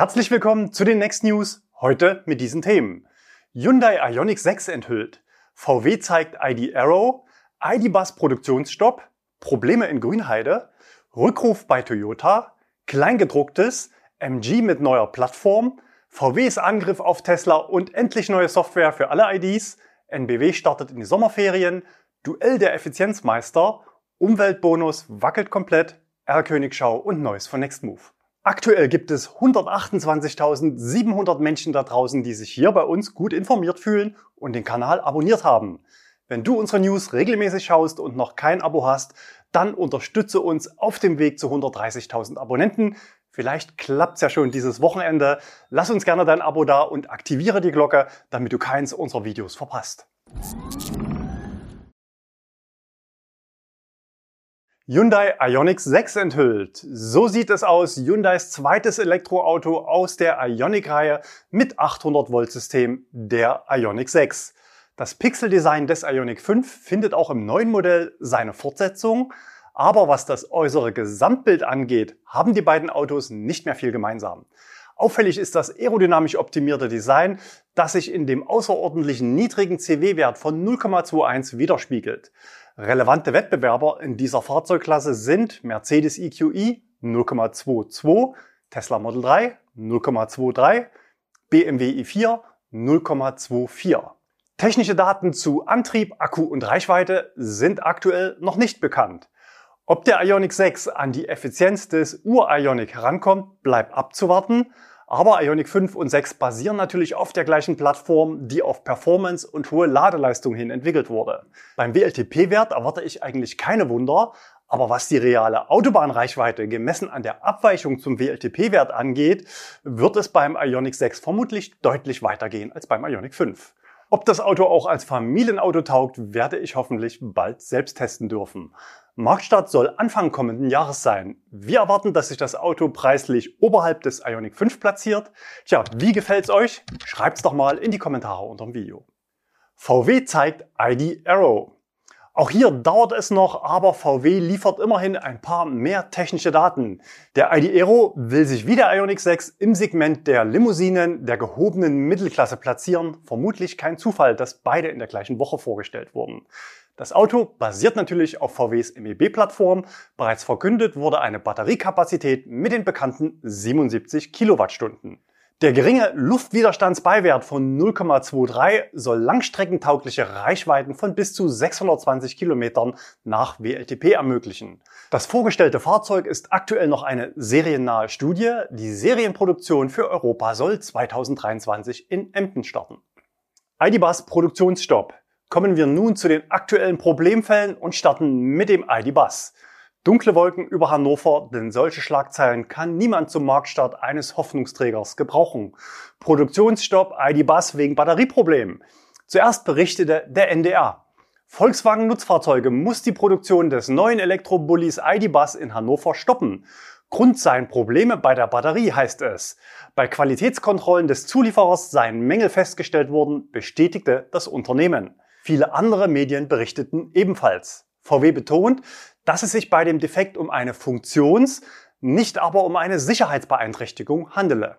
Herzlich willkommen zu den Next News, heute mit diesen Themen. Hyundai Ioniq 6 enthüllt, VW zeigt ID Arrow, ID Bus Produktionsstopp, Probleme in Grünheide, Rückruf bei Toyota, Kleingedrucktes, MG mit neuer Plattform, VWs Angriff auf Tesla und endlich neue Software für alle IDs, NBW startet in die Sommerferien, Duell der Effizienzmeister, Umweltbonus wackelt komplett, R-Königschau und Neues von Nextmove. Aktuell gibt es 128.700 Menschen da draußen, die sich hier bei uns gut informiert fühlen und den Kanal abonniert haben. Wenn du unsere News regelmäßig schaust und noch kein Abo hast, dann unterstütze uns auf dem Weg zu 130.000 Abonnenten. Vielleicht klappt's ja schon dieses Wochenende. Lass uns gerne dein Abo da und aktiviere die Glocke, damit du keins unserer Videos verpasst. Hyundai Ioniq 6 enthüllt. So sieht es aus. Hyundais zweites Elektroauto aus der Ioniq-Reihe mit 800 Volt System, der Ioniq 6. Das Pixel-Design des Ioniq 5 findet auch im neuen Modell seine Fortsetzung. Aber was das äußere Gesamtbild angeht, haben die beiden Autos nicht mehr viel gemeinsam. Auffällig ist das aerodynamisch optimierte Design, das sich in dem außerordentlichen niedrigen CW-Wert von 0,21 widerspiegelt. Relevante Wettbewerber in dieser Fahrzeugklasse sind Mercedes EQE 0,22, Tesla Model 3 0,23, BMW i4 0,24. Technische Daten zu Antrieb, Akku und Reichweite sind aktuell noch nicht bekannt. Ob der Ioniq 6 an die Effizienz des Ur-Ioniq herankommt, bleibt abzuwarten. Aber Ioniq 5 und 6 basieren natürlich auf der gleichen Plattform, die auf Performance und hohe Ladeleistung hin entwickelt wurde. Beim WLTP-Wert erwarte ich eigentlich keine Wunder, aber was die reale Autobahnreichweite gemessen an der Abweichung zum WLTP-Wert angeht, wird es beim Ioniq 6 vermutlich deutlich weitergehen als beim Ioniq 5. Ob das Auto auch als Familienauto taugt, werde ich hoffentlich bald selbst testen dürfen. Marktstart soll Anfang kommenden Jahres sein. Wir erwarten, dass sich das Auto preislich oberhalb des Ioniq 5 platziert. Tja, wie gefällt's euch? Schreibt's doch mal in die Kommentare unter dem Video. VW zeigt ID Arrow. Auch hier dauert es noch, aber VW liefert immerhin ein paar mehr technische Daten. Der ID Aero will sich wie der Ioniq 6 im Segment der Limousinen der gehobenen Mittelklasse platzieren. Vermutlich kein Zufall, dass beide in der gleichen Woche vorgestellt wurden. Das Auto basiert natürlich auf VWs MEB-Plattform. Bereits verkündet wurde eine Batteriekapazität mit den bekannten 77 Kilowattstunden. Der geringe Luftwiderstandsbeiwert von 0,23 soll langstreckentaugliche Reichweiten von bis zu 620 Kilometern nach WLTP ermöglichen. Das vorgestellte Fahrzeug ist aktuell noch eine seriennahe Studie. Die Serienproduktion für Europa soll 2023 in Emden starten. IDBus Produktionsstopp. Kommen wir nun zu den aktuellen Problemfällen und starten mit dem IDBus. Dunkle Wolken über Hannover, denn solche Schlagzeilen kann niemand zum Marktstart eines Hoffnungsträgers gebrauchen. Produktionsstopp ID-Bus wegen Batterieproblemen. Zuerst berichtete der NDR. Volkswagen Nutzfahrzeuge muss die Produktion des neuen Elektrobullis ID-Bus in Hannover stoppen. Grund seien Probleme bei der Batterie, heißt es. Bei Qualitätskontrollen des Zulieferers seien Mängel festgestellt worden, bestätigte das Unternehmen. Viele andere Medien berichteten ebenfalls. VW betont, dass es sich bei dem Defekt um eine Funktions-, nicht aber um eine Sicherheitsbeeinträchtigung handele.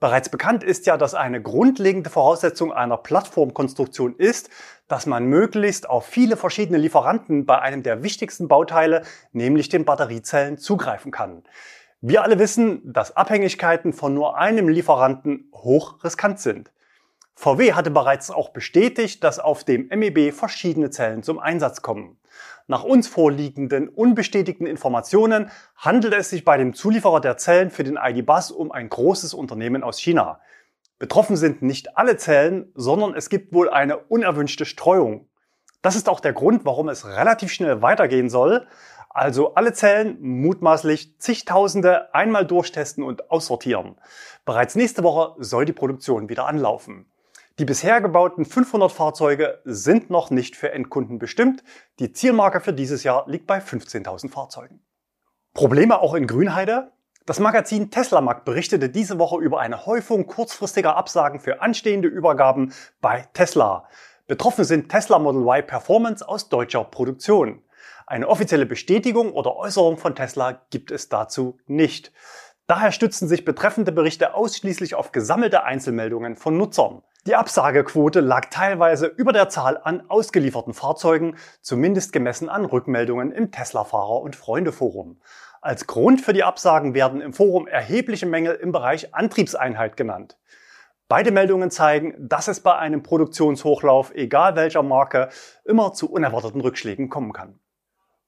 Bereits bekannt ist ja, dass eine grundlegende Voraussetzung einer Plattformkonstruktion ist, dass man möglichst auf viele verschiedene Lieferanten bei einem der wichtigsten Bauteile, nämlich den Batteriezellen, zugreifen kann. Wir alle wissen, dass Abhängigkeiten von nur einem Lieferanten hoch riskant sind. VW hatte bereits auch bestätigt, dass auf dem MEB verschiedene Zellen zum Einsatz kommen. Nach uns vorliegenden unbestätigten Informationen handelt es sich bei dem Zulieferer der Zellen für den ID-Bus um ein großes Unternehmen aus China. Betroffen sind nicht alle Zellen, sondern es gibt wohl eine unerwünschte Streuung. Das ist auch der Grund, warum es relativ schnell weitergehen soll. Also alle Zellen mutmaßlich zigtausende einmal durchtesten und aussortieren. Bereits nächste Woche soll die Produktion wieder anlaufen. Die bisher gebauten 500 Fahrzeuge sind noch nicht für Endkunden bestimmt. Die Zielmarke für dieses Jahr liegt bei 15.000 Fahrzeugen. Probleme auch in Grünheide? Das Magazin Tesla Mag berichtete diese Woche über eine Häufung kurzfristiger Absagen für anstehende Übergaben bei Tesla. Betroffen sind Tesla Model Y Performance aus deutscher Produktion. Eine offizielle Bestätigung oder Äußerung von Tesla gibt es dazu nicht. Daher stützen sich betreffende Berichte ausschließlich auf gesammelte Einzelmeldungen von Nutzern. Die Absagequote lag teilweise über der Zahl an ausgelieferten Fahrzeugen, zumindest gemessen an Rückmeldungen im Tesla-Fahrer- und Freunde-Forum. Als Grund für die Absagen werden im Forum erhebliche Mängel im Bereich Antriebseinheit genannt. Beide Meldungen zeigen, dass es bei einem Produktionshochlauf, egal welcher Marke, immer zu unerwarteten Rückschlägen kommen kann.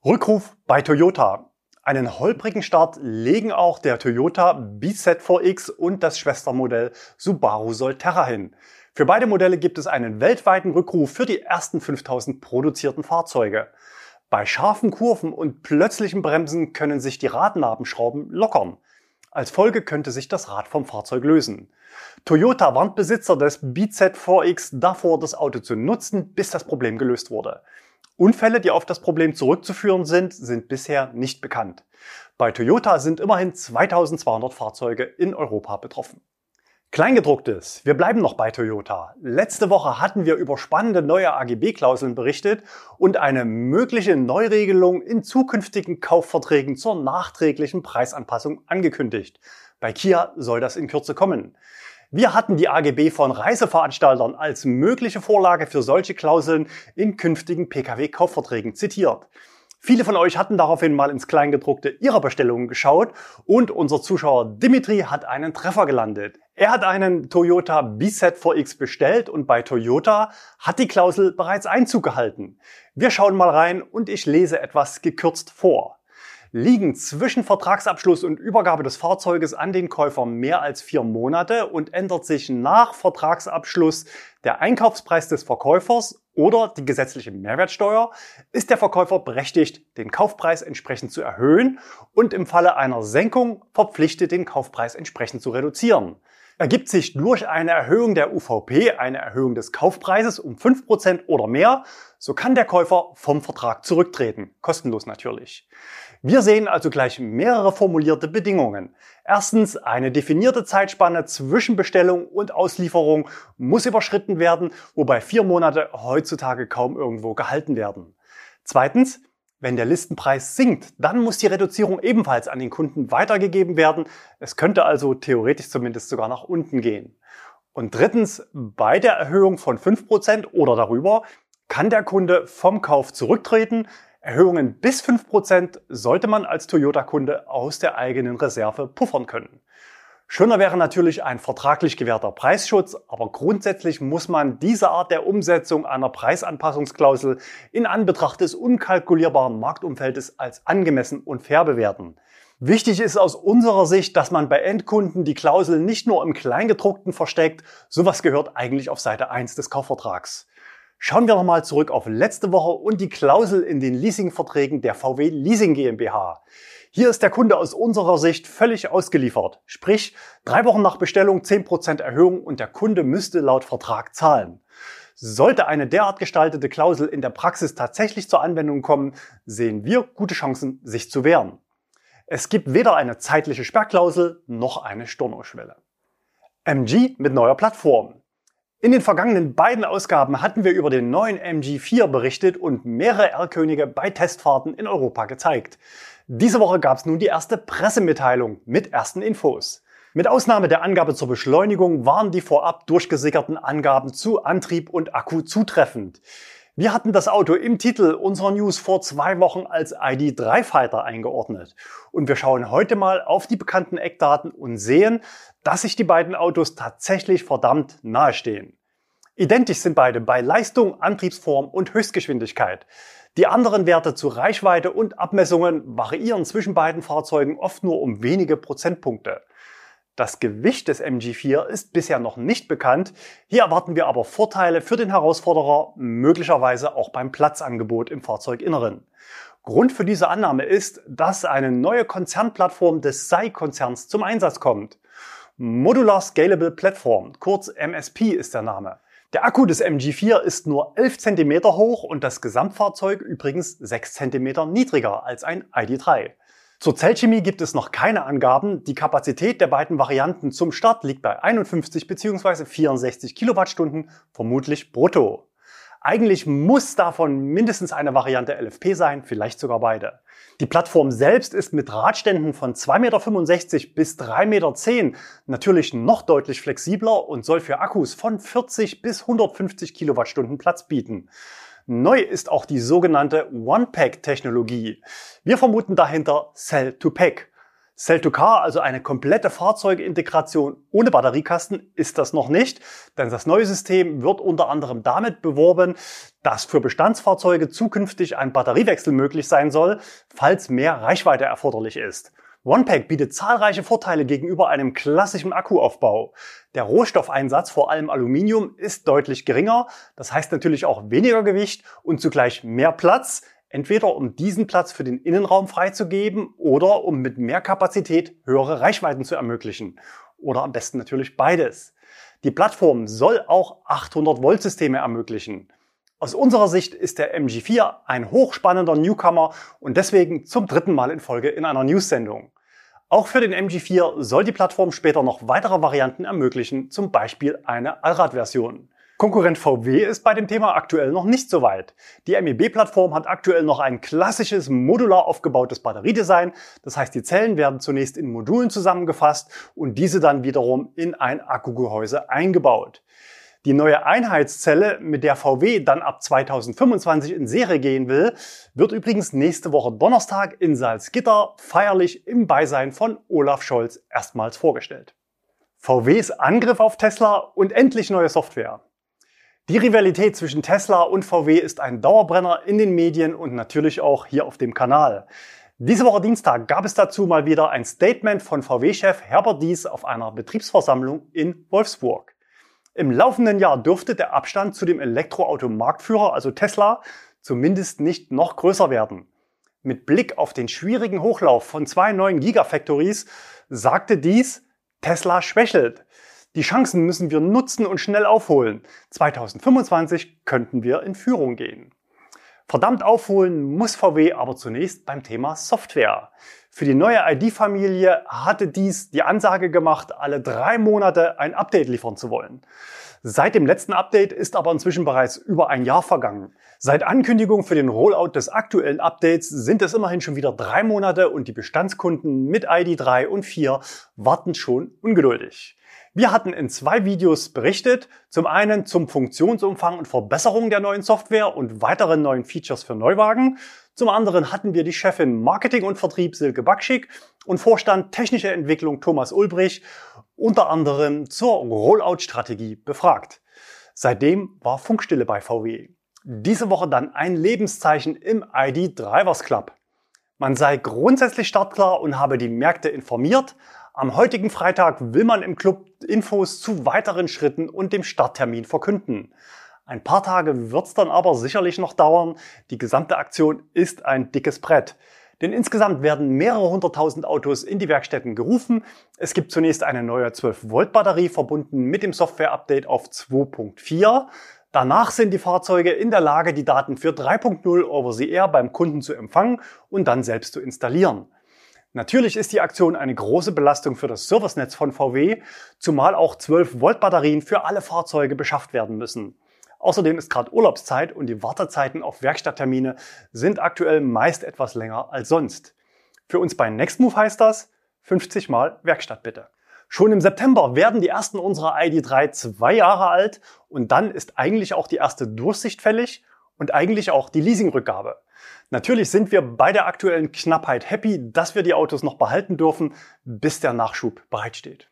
Rückruf bei Toyota. Einen holprigen Start legen auch der Toyota BZ4X und das Schwestermodell Subaru Solterra hin. Für beide Modelle gibt es einen weltweiten Rückruf für die ersten 5000 produzierten Fahrzeuge. Bei scharfen Kurven und plötzlichen Bremsen können sich die Radnabenschrauben lockern. Als Folge könnte sich das Rad vom Fahrzeug lösen. Toyota warnt Besitzer des BZ4X davor, das Auto zu nutzen, bis das Problem gelöst wurde. Unfälle, die auf das Problem zurückzuführen sind, sind bisher nicht bekannt. Bei Toyota sind immerhin 2200 Fahrzeuge in Europa betroffen. Kleingedrucktes. Wir bleiben noch bei Toyota. Letzte Woche hatten wir über spannende neue AGB-Klauseln berichtet und eine mögliche Neuregelung in zukünftigen Kaufverträgen zur nachträglichen Preisanpassung angekündigt. Bei Kia soll das in Kürze kommen. Wir hatten die AGB von Reiseveranstaltern als mögliche Vorlage für solche Klauseln in künftigen Pkw-Kaufverträgen zitiert. Viele von euch hatten daraufhin mal ins Kleingedruckte ihrer Bestellungen geschaut und unser Zuschauer Dimitri hat einen Treffer gelandet. Er hat einen Toyota BZ4X bestellt und bei Toyota hat die Klausel bereits Einzug gehalten. Wir schauen mal rein und ich lese etwas gekürzt vor. Liegen zwischen Vertragsabschluss und Übergabe des Fahrzeuges an den Käufer mehr als vier Monate und ändert sich nach Vertragsabschluss der Einkaufspreis des Verkäufers oder die gesetzliche Mehrwertsteuer, ist der Verkäufer berechtigt, den Kaufpreis entsprechend zu erhöhen und im Falle einer Senkung verpflichtet, den Kaufpreis entsprechend zu reduzieren. Ergibt sich durch eine Erhöhung der UVP eine Erhöhung des Kaufpreises um 5% oder mehr, so kann der Käufer vom Vertrag zurücktreten. Kostenlos natürlich. Wir sehen also gleich mehrere formulierte Bedingungen. Erstens, eine definierte Zeitspanne zwischen Bestellung und Auslieferung muss überschritten werden, wobei vier Monate heutzutage kaum irgendwo gehalten werden. Zweitens, wenn der Listenpreis sinkt, dann muss die Reduzierung ebenfalls an den Kunden weitergegeben werden. Es könnte also theoretisch zumindest sogar nach unten gehen. Und drittens, bei der Erhöhung von 5% oder darüber kann der Kunde vom Kauf zurücktreten, Erhöhungen bis 5% sollte man als Toyota-Kunde aus der eigenen Reserve puffern können. Schöner wäre natürlich ein vertraglich gewährter Preisschutz, aber grundsätzlich muss man diese Art der Umsetzung einer Preisanpassungsklausel in Anbetracht des unkalkulierbaren Marktumfeldes als angemessen und fair bewerten. Wichtig ist aus unserer Sicht, dass man bei Endkunden die Klausel nicht nur im Kleingedruckten versteckt, sowas gehört eigentlich auf Seite 1 des Kaufvertrags. Schauen wir nochmal zurück auf letzte Woche und die Klausel in den Leasingverträgen der VW Leasing GmbH. Hier ist der Kunde aus unserer Sicht völlig ausgeliefert. Sprich, drei Wochen nach Bestellung 10% Erhöhung und der Kunde müsste laut Vertrag zahlen. Sollte eine derart gestaltete Klausel in der Praxis tatsächlich zur Anwendung kommen, sehen wir gute Chancen, sich zu wehren. Es gibt weder eine zeitliche Sperrklausel noch eine Stornoschwelle. MG mit neuer Plattform. In den vergangenen beiden Ausgaben hatten wir über den neuen MG4 berichtet und mehrere R-Könige bei Testfahrten in Europa gezeigt. Diese Woche gab es nun die erste Pressemitteilung mit ersten Infos. Mit Ausnahme der Angabe zur Beschleunigung waren die vorab durchgesickerten Angaben zu Antrieb und Akku zutreffend. Wir hatten das Auto im Titel unserer News vor zwei Wochen als ID3 Fighter eingeordnet. Und wir schauen heute mal auf die bekannten Eckdaten und sehen, dass sich die beiden Autos tatsächlich verdammt nahestehen. Identisch sind beide bei Leistung, Antriebsform und Höchstgeschwindigkeit. Die anderen Werte zu Reichweite und Abmessungen variieren zwischen beiden Fahrzeugen oft nur um wenige Prozentpunkte. Das Gewicht des MG4 ist bisher noch nicht bekannt. Hier erwarten wir aber Vorteile für den Herausforderer, möglicherweise auch beim Platzangebot im Fahrzeuginneren. Grund für diese Annahme ist, dass eine neue Konzernplattform des SAI-Konzerns zum Einsatz kommt. Modular Scalable Platform, kurz MSP ist der Name. Der Akku des MG4 ist nur 11 cm hoch und das Gesamtfahrzeug übrigens 6 cm niedriger als ein ID3. Zur Zellchemie gibt es noch keine Angaben. Die Kapazität der beiden Varianten zum Start liegt bei 51 bzw. 64 Kilowattstunden, vermutlich brutto. Eigentlich muss davon mindestens eine Variante LFP sein, vielleicht sogar beide. Die Plattform selbst ist mit Radständen von 2,65 Meter bis 3,10 Meter natürlich noch deutlich flexibler und soll für Akkus von 40 bis 150 Kilowattstunden Platz bieten. Neu ist auch die sogenannte One-Pack-Technologie. Wir vermuten dahinter Cell-to-Pack. Cell-to-Car, also eine komplette Fahrzeugintegration ohne Batteriekasten, ist das noch nicht, denn das neue System wird unter anderem damit beworben, dass für Bestandsfahrzeuge zukünftig ein Batteriewechsel möglich sein soll, falls mehr Reichweite erforderlich ist. OnePack bietet zahlreiche Vorteile gegenüber einem klassischen Akkuaufbau. Der Rohstoffeinsatz, vor allem Aluminium, ist deutlich geringer, das heißt natürlich auch weniger Gewicht und zugleich mehr Platz, entweder um diesen Platz für den Innenraum freizugeben oder um mit mehr Kapazität höhere Reichweiten zu ermöglichen. Oder am besten natürlich beides. Die Plattform soll auch 800 Volt Systeme ermöglichen. Aus unserer Sicht ist der MG4 ein hochspannender Newcomer und deswegen zum dritten Mal in Folge in einer News-Sendung. Auch für den MG4 soll die Plattform später noch weitere Varianten ermöglichen, zum Beispiel eine Allradversion. Konkurrent VW ist bei dem Thema aktuell noch nicht so weit. Die MEB-Plattform hat aktuell noch ein klassisches modular aufgebautes Batteriedesign. Das heißt, die Zellen werden zunächst in Modulen zusammengefasst und diese dann wiederum in ein Akkugehäuse eingebaut. Die neue Einheitszelle, mit der VW dann ab 2025 in Serie gehen will, wird übrigens nächste Woche Donnerstag in Salzgitter feierlich im Beisein von Olaf Scholz erstmals vorgestellt. VWs Angriff auf Tesla und endlich neue Software. Die Rivalität zwischen Tesla und VW ist ein Dauerbrenner in den Medien und natürlich auch hier auf dem Kanal. Diese Woche Dienstag gab es dazu mal wieder ein Statement von VW-Chef Herbert Dies auf einer Betriebsversammlung in Wolfsburg. Im laufenden Jahr dürfte der Abstand zu dem Elektroauto-Marktführer, also Tesla, zumindest nicht noch größer werden. Mit Blick auf den schwierigen Hochlauf von zwei neuen Gigafactories sagte dies, Tesla schwächelt. Die Chancen müssen wir nutzen und schnell aufholen. 2025 könnten wir in Führung gehen. Verdammt aufholen muss VW aber zunächst beim Thema Software. Für die neue ID-Familie hatte dies die Ansage gemacht, alle drei Monate ein Update liefern zu wollen. Seit dem letzten Update ist aber inzwischen bereits über ein Jahr vergangen. Seit Ankündigung für den Rollout des aktuellen Updates sind es immerhin schon wieder drei Monate und die Bestandskunden mit ID3 und 4 warten schon ungeduldig. Wir hatten in zwei Videos berichtet, zum einen zum Funktionsumfang und Verbesserung der neuen Software und weiteren neuen Features für Neuwagen. Zum anderen hatten wir die Chefin Marketing und Vertrieb Silke Backschick und Vorstand Technische Entwicklung Thomas Ulbrich unter anderem zur Rollout-Strategie befragt. Seitdem war Funkstille bei VW. Diese Woche dann ein Lebenszeichen im ID Drivers Club. Man sei grundsätzlich startklar und habe die Märkte informiert, am heutigen Freitag will man im Club Infos zu weiteren Schritten und dem Starttermin verkünden. Ein paar Tage wird's dann aber sicherlich noch dauern. Die gesamte Aktion ist ein dickes Brett. Denn insgesamt werden mehrere hunderttausend Autos in die Werkstätten gerufen. Es gibt zunächst eine neue 12-Volt-Batterie verbunden mit dem Software-Update auf 2.4. Danach sind die Fahrzeuge in der Lage, die Daten für 3.0 over the air beim Kunden zu empfangen und dann selbst zu installieren. Natürlich ist die Aktion eine große Belastung für das Servicenetz von VW, zumal auch 12 Volt Batterien für alle Fahrzeuge beschafft werden müssen. Außerdem ist gerade Urlaubszeit und die Wartezeiten auf Werkstatttermine sind aktuell meist etwas länger als sonst. Für uns bei Nextmove heißt das 50 mal Werkstatt bitte. Schon im September werden die ersten unserer ID3 zwei Jahre alt und dann ist eigentlich auch die erste Durchsicht fällig und eigentlich auch die Leasingrückgabe. Natürlich sind wir bei der aktuellen Knappheit happy, dass wir die Autos noch behalten dürfen, bis der Nachschub bereitsteht.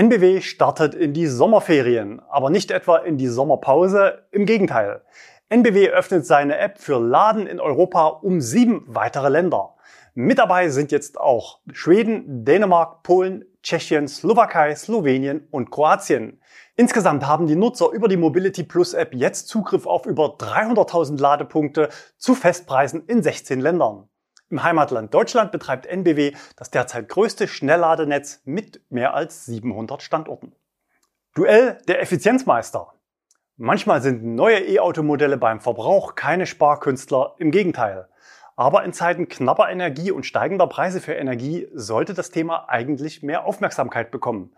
NBW startet in die Sommerferien, aber nicht etwa in die Sommerpause, im Gegenteil. NBW öffnet seine App für Laden in Europa um sieben weitere Länder. Mit dabei sind jetzt auch Schweden, Dänemark, Polen, Tschechien, Slowakei, Slowenien und Kroatien. Insgesamt haben die Nutzer über die Mobility Plus App jetzt Zugriff auf über 300.000 Ladepunkte zu Festpreisen in 16 Ländern. Im Heimatland Deutschland betreibt NBW das derzeit größte Schnellladenetz mit mehr als 700 Standorten. Duell der Effizienzmeister. Manchmal sind neue E-Auto-Modelle beim Verbrauch keine Sparkünstler, im Gegenteil. Aber in Zeiten knapper Energie und steigender Preise für Energie sollte das Thema eigentlich mehr Aufmerksamkeit bekommen.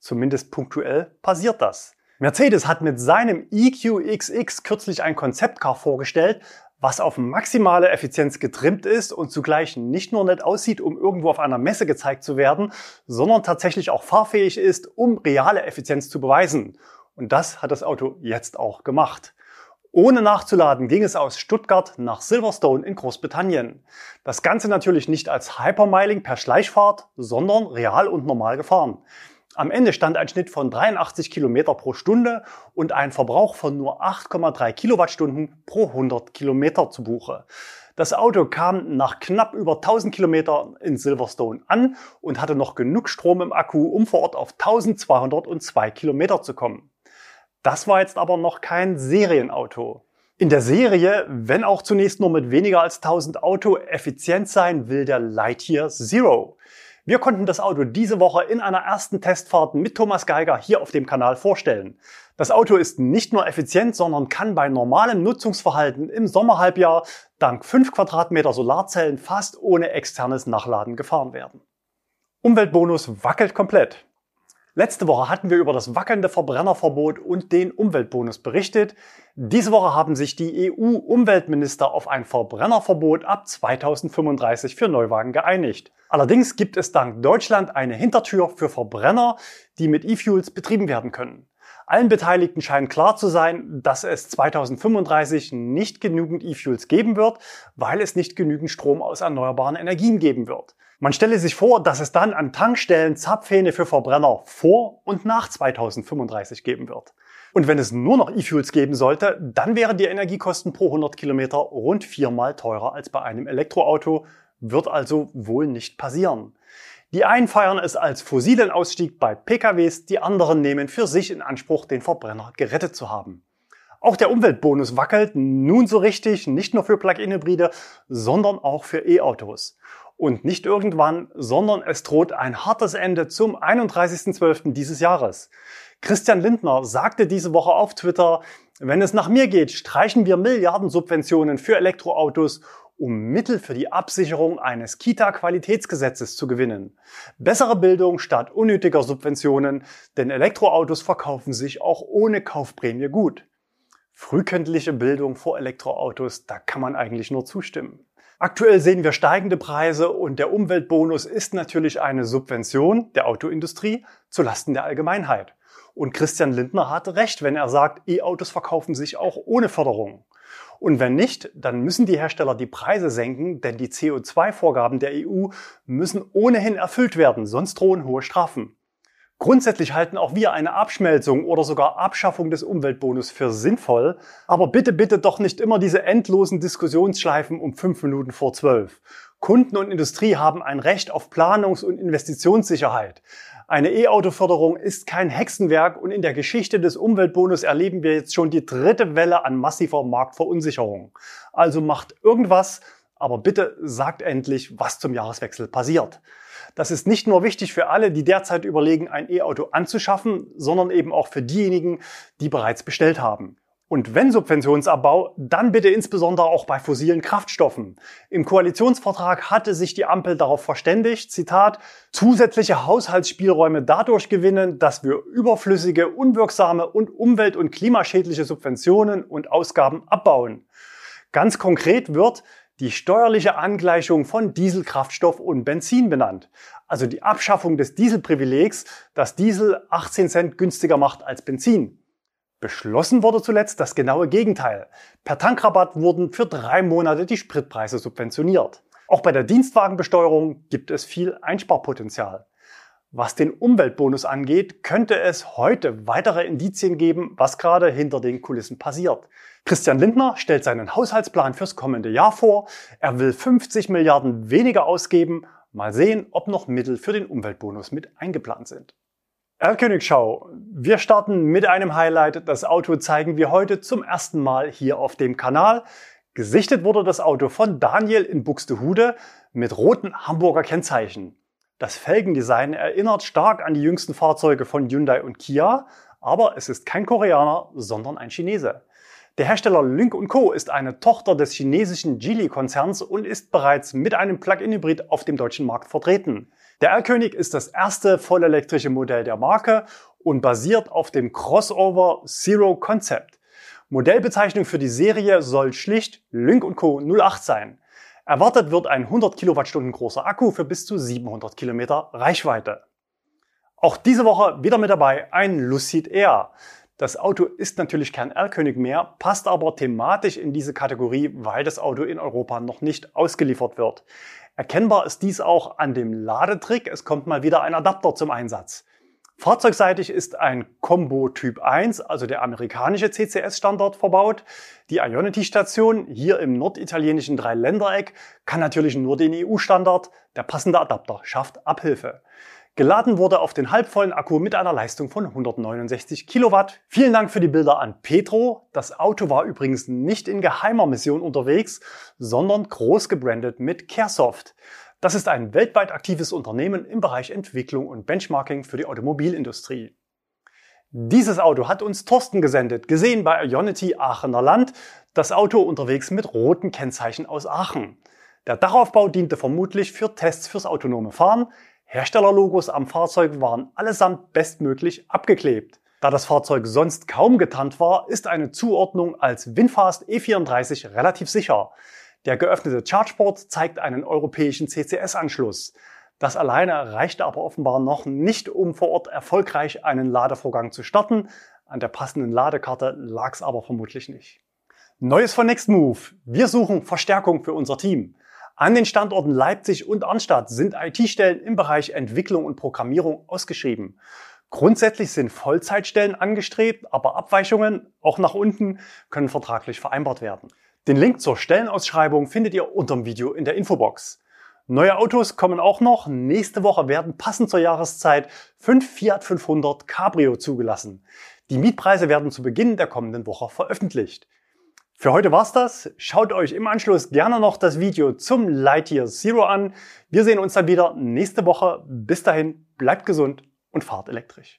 Zumindest punktuell passiert das. Mercedes hat mit seinem EQXX kürzlich ein Konzeptcar vorgestellt, was auf maximale Effizienz getrimmt ist und zugleich nicht nur nett aussieht, um irgendwo auf einer Messe gezeigt zu werden, sondern tatsächlich auch fahrfähig ist, um reale Effizienz zu beweisen. Und das hat das Auto jetzt auch gemacht. Ohne nachzuladen ging es aus Stuttgart nach Silverstone in Großbritannien. Das Ganze natürlich nicht als Hypermiling per Schleichfahrt, sondern real und normal gefahren. Am Ende stand ein Schnitt von 83 Kilometer pro Stunde und ein Verbrauch von nur 8,3 Kilowattstunden pro 100 Kilometer zu Buche. Das Auto kam nach knapp über 1000 Kilometer in Silverstone an und hatte noch genug Strom im Akku, um vor Ort auf 1202 Kilometer zu kommen. Das war jetzt aber noch kein Serienauto. In der Serie, wenn auch zunächst nur mit weniger als 1000 Auto, effizient sein will der Lightyear Zero. Wir konnten das Auto diese Woche in einer ersten Testfahrt mit Thomas Geiger hier auf dem Kanal vorstellen. Das Auto ist nicht nur effizient, sondern kann bei normalem Nutzungsverhalten im Sommerhalbjahr dank 5 Quadratmeter Solarzellen fast ohne externes Nachladen gefahren werden. Umweltbonus wackelt komplett. Letzte Woche hatten wir über das wackelnde Verbrennerverbot und den Umweltbonus berichtet. Diese Woche haben sich die EU-Umweltminister auf ein Verbrennerverbot ab 2035 für Neuwagen geeinigt. Allerdings gibt es dank Deutschland eine Hintertür für Verbrenner, die mit E-Fuels betrieben werden können. Allen Beteiligten scheint klar zu sein, dass es 2035 nicht genügend E-Fuels geben wird, weil es nicht genügend Strom aus erneuerbaren Energien geben wird. Man stelle sich vor, dass es dann an Tankstellen Zapfhähne für Verbrenner vor und nach 2035 geben wird. Und wenn es nur noch E-Fuels geben sollte, dann wären die Energiekosten pro 100 Kilometer rund viermal teurer als bei einem Elektroauto, wird also wohl nicht passieren. Die einen feiern es als fossilen Ausstieg bei PKWs, die anderen nehmen für sich in Anspruch, den Verbrenner gerettet zu haben. Auch der Umweltbonus wackelt nun so richtig, nicht nur für Plug-in-Hybride, sondern auch für E-Autos. Und nicht irgendwann, sondern es droht ein hartes Ende zum 31.12. dieses Jahres. Christian Lindner sagte diese Woche auf Twitter, wenn es nach mir geht, streichen wir Milliardensubventionen für Elektroautos, um Mittel für die Absicherung eines Kita-Qualitätsgesetzes zu gewinnen. Bessere Bildung statt unnötiger Subventionen, denn Elektroautos verkaufen sich auch ohne Kaufprämie gut. Frühkindliche Bildung vor Elektroautos, da kann man eigentlich nur zustimmen. Aktuell sehen wir steigende Preise und der Umweltbonus ist natürlich eine Subvention der Autoindustrie zu Lasten der Allgemeinheit. Und Christian Lindner hatte recht, wenn er sagt, E-Autos verkaufen sich auch ohne Förderung. Und wenn nicht, dann müssen die Hersteller die Preise senken, denn die CO2-Vorgaben der EU müssen ohnehin erfüllt werden, sonst drohen hohe Strafen. Grundsätzlich halten auch wir eine Abschmelzung oder sogar Abschaffung des Umweltbonus für sinnvoll, aber bitte, bitte doch nicht immer diese endlosen Diskussionsschleifen um fünf Minuten vor zwölf. Kunden und Industrie haben ein Recht auf Planungs- und Investitionssicherheit. Eine E-Auto-Förderung ist kein Hexenwerk und in der Geschichte des Umweltbonus erleben wir jetzt schon die dritte Welle an massiver Marktverunsicherung. Also macht irgendwas, aber bitte sagt endlich, was zum Jahreswechsel passiert. Das ist nicht nur wichtig für alle, die derzeit überlegen, ein E-Auto anzuschaffen, sondern eben auch für diejenigen, die bereits bestellt haben. Und wenn Subventionsabbau, dann bitte insbesondere auch bei fossilen Kraftstoffen. Im Koalitionsvertrag hatte sich die Ampel darauf verständigt, Zitat, zusätzliche Haushaltsspielräume dadurch gewinnen, dass wir überflüssige, unwirksame und umwelt- und klimaschädliche Subventionen und Ausgaben abbauen. Ganz konkret wird, die steuerliche Angleichung von Dieselkraftstoff und Benzin benannt. Also die Abschaffung des Dieselprivilegs, das Diesel 18 Cent günstiger macht als Benzin. Beschlossen wurde zuletzt das genaue Gegenteil. Per Tankrabatt wurden für drei Monate die Spritpreise subventioniert. Auch bei der Dienstwagenbesteuerung gibt es viel Einsparpotenzial. Was den Umweltbonus angeht, könnte es heute weitere Indizien geben, was gerade hinter den Kulissen passiert. Christian Lindner stellt seinen Haushaltsplan fürs kommende Jahr vor. Er will 50 Milliarden weniger ausgeben. Mal sehen, ob noch Mittel für den Umweltbonus mit eingeplant sind. Erlkönigschau. Wir starten mit einem Highlight. Das Auto zeigen wir heute zum ersten Mal hier auf dem Kanal. Gesichtet wurde das Auto von Daniel in Buxtehude mit roten Hamburger Kennzeichen. Das Felgendesign erinnert stark an die jüngsten Fahrzeuge von Hyundai und Kia, aber es ist kein Koreaner, sondern ein Chinese. Der Hersteller Lynk Co. ist eine Tochter des chinesischen Geely-Konzerns und ist bereits mit einem Plug-in-Hybrid auf dem deutschen Markt vertreten. Der R-König ist das erste vollelektrische Modell der Marke und basiert auf dem Crossover Zero Concept. Modellbezeichnung für die Serie soll schlicht Lynk Co. 08 sein. Erwartet wird ein 100 Kilowattstunden großer Akku für bis zu 700 Kilometer Reichweite. Auch diese Woche wieder mit dabei ein Lucid Air. Das Auto ist natürlich kein Erlkönig mehr, passt aber thematisch in diese Kategorie, weil das Auto in Europa noch nicht ausgeliefert wird. Erkennbar ist dies auch an dem Ladetrick. Es kommt mal wieder ein Adapter zum Einsatz. Fahrzeugseitig ist ein Combo Typ 1, also der amerikanische CCS-Standard, verbaut. Die Ionity-Station hier im norditalienischen Dreiländereck kann natürlich nur den EU-Standard. Der passende Adapter schafft Abhilfe. Geladen wurde auf den halbvollen Akku mit einer Leistung von 169 Kilowatt. Vielen Dank für die Bilder an Petro. Das Auto war übrigens nicht in geheimer Mission unterwegs, sondern groß gebrandet mit Caresoft. Das ist ein weltweit aktives Unternehmen im Bereich Entwicklung und Benchmarking für die Automobilindustrie. Dieses Auto hat uns Thorsten gesendet, gesehen bei Ionity Aachener Land. Das Auto unterwegs mit roten Kennzeichen aus Aachen. Der Dachaufbau diente vermutlich für Tests fürs autonome Fahren. Herstellerlogos am Fahrzeug waren allesamt bestmöglich abgeklebt. Da das Fahrzeug sonst kaum getannt war, ist eine Zuordnung als Winfast E34 relativ sicher. Der geöffnete Chargeport zeigt einen europäischen CCS-Anschluss. Das alleine reichte aber offenbar noch nicht, um vor Ort erfolgreich einen Ladevorgang zu starten. An der passenden Ladekarte lag es aber vermutlich nicht. Neues von Nextmove. Wir suchen Verstärkung für unser Team. An den Standorten Leipzig und Arnstadt sind IT-Stellen im Bereich Entwicklung und Programmierung ausgeschrieben. Grundsätzlich sind Vollzeitstellen angestrebt, aber Abweichungen, auch nach unten, können vertraglich vereinbart werden. Den Link zur Stellenausschreibung findet ihr unter dem Video in der Infobox. Neue Autos kommen auch noch. Nächste Woche werden passend zur Jahreszeit fünf Fiat 500 Cabrio zugelassen. Die Mietpreise werden zu Beginn der kommenden Woche veröffentlicht. Für heute war's das. Schaut euch im Anschluss gerne noch das Video zum Lightyear Zero an. Wir sehen uns dann wieder nächste Woche. Bis dahin, bleibt gesund und fahrt elektrisch.